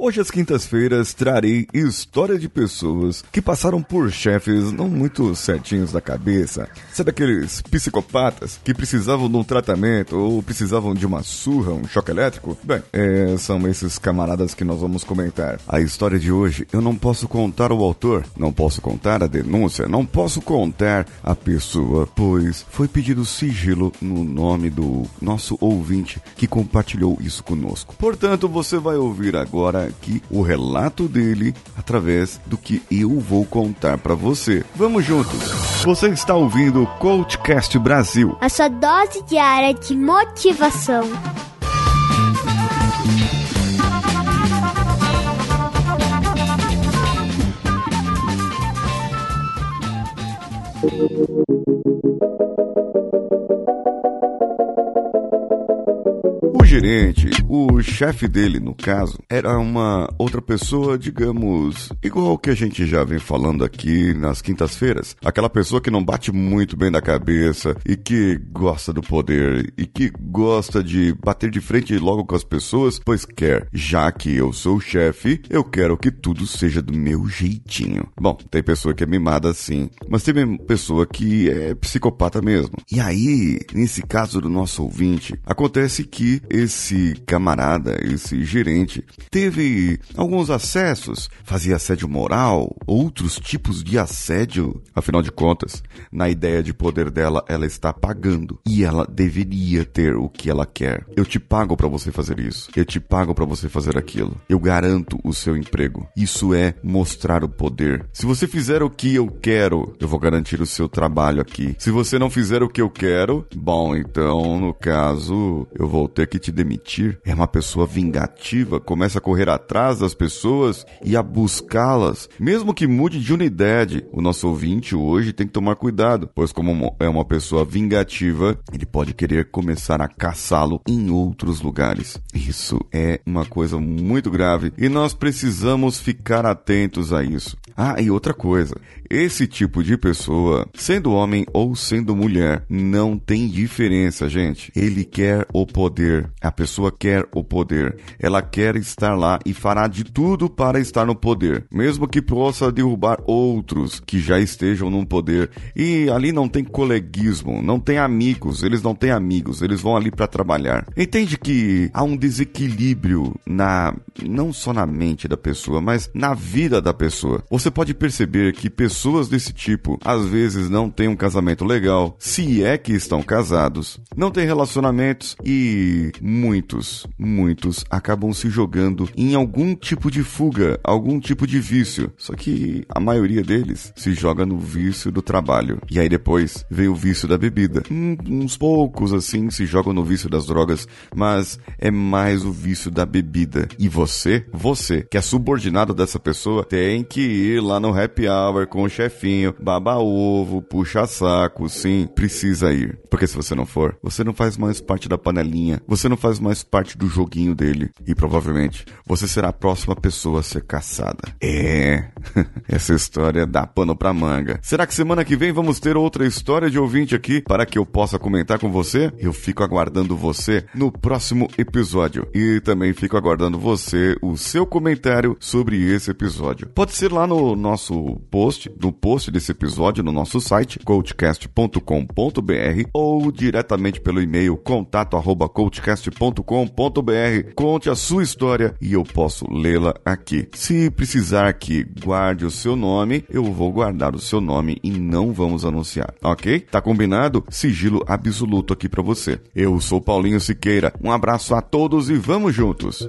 Hoje, às quintas-feiras, trarei história de pessoas que passaram por chefes não muito certinhos da cabeça. Sabe aqueles psicopatas que precisavam de um tratamento ou precisavam de uma surra, um choque elétrico? Bem, é, são esses camaradas que nós vamos comentar. A história de hoje, eu não posso contar o autor, não posso contar a denúncia, não posso contar a pessoa, pois foi pedido sigilo no nome do nosso ouvinte que compartilhou isso conosco. Portanto, você vai ouvir agora aqui o relato dele através do que eu vou contar para você. Vamos juntos. Você está ouvindo o Coachcast Brasil. A sua dose diária de motivação. Gerente, o chefe dele, no caso, era uma outra pessoa, digamos, igual que a gente já vem falando aqui nas quintas-feiras. Aquela pessoa que não bate muito bem da cabeça e que gosta do poder e que gosta de bater de frente logo com as pessoas, pois quer. Já que eu sou o chefe, eu quero que tudo seja do meu jeitinho. Bom, tem pessoa que é mimada assim, mas tem pessoa que é psicopata mesmo. E aí, nesse caso do nosso ouvinte, acontece que esse camarada, esse gerente, teve alguns acessos, fazia assédio moral, outros tipos de assédio. Afinal de contas, na ideia de poder dela, ela está pagando e ela deveria ter o que ela quer. Eu te pago para você fazer isso. Eu te pago para você fazer aquilo. Eu garanto o seu emprego. Isso é mostrar o poder. Se você fizer o que eu quero, eu vou garantir o seu trabalho aqui. Se você não fizer o que eu quero, bom, então no caso eu vou ter que te demitir, é uma pessoa vingativa, começa a correr atrás das pessoas e a buscá-las, mesmo que mude de unidade. O nosso ouvinte hoje tem que tomar cuidado, pois como é uma pessoa vingativa, ele pode querer começar a caçá-lo em outros lugares. Isso é uma coisa muito grave e nós precisamos ficar atentos a isso. Ah, e outra coisa, esse tipo de pessoa, sendo homem ou sendo mulher, não tem diferença, gente. Ele quer o poder. A pessoa quer o poder. Ela quer estar lá e fará de tudo para estar no poder, mesmo que possa derrubar outros que já estejam no poder. E ali não tem coleguismo, não tem amigos, eles não têm amigos, eles vão ali para trabalhar. Entende que há um desequilíbrio na não só na mente da pessoa, mas na vida da pessoa. Você pode perceber que pessoas desse tipo às vezes não têm um casamento legal, se é que estão casados, não têm relacionamentos e muitos, muitos acabam se jogando em algum tipo de fuga, algum tipo de vício. Só que a maioria deles se joga no vício do trabalho. E aí depois vem o vício da bebida. Hum, uns poucos assim se jogam no vício das drogas, mas é mais o vício da bebida. E você, você que é subordinado dessa pessoa, tem que ir lá no happy hour com o chefinho, baba ovo, puxa saco, sim, precisa ir. Porque se você não for, você não faz mais parte da panelinha, você não faz mais parte do joguinho dele. E provavelmente você será a próxima pessoa a ser caçada. É, essa história dá pano pra manga. Será que semana que vem vamos ter outra história de ouvinte aqui para que eu possa comentar com você? Eu fico aguardando você no próximo episódio. E também fico aguardando você, o seu comentário sobre esse episódio. Pode ser lá no nosso post no post desse episódio no nosso site coachcast.com.br ou diretamente pelo e-mail contato@coachcast.com.br. Conte a sua história e eu posso lê-la aqui. Se precisar que guarde o seu nome, eu vou guardar o seu nome e não vamos anunciar, ok? Tá combinado? Sigilo absoluto aqui para você. Eu sou Paulinho Siqueira. Um abraço a todos e vamos juntos.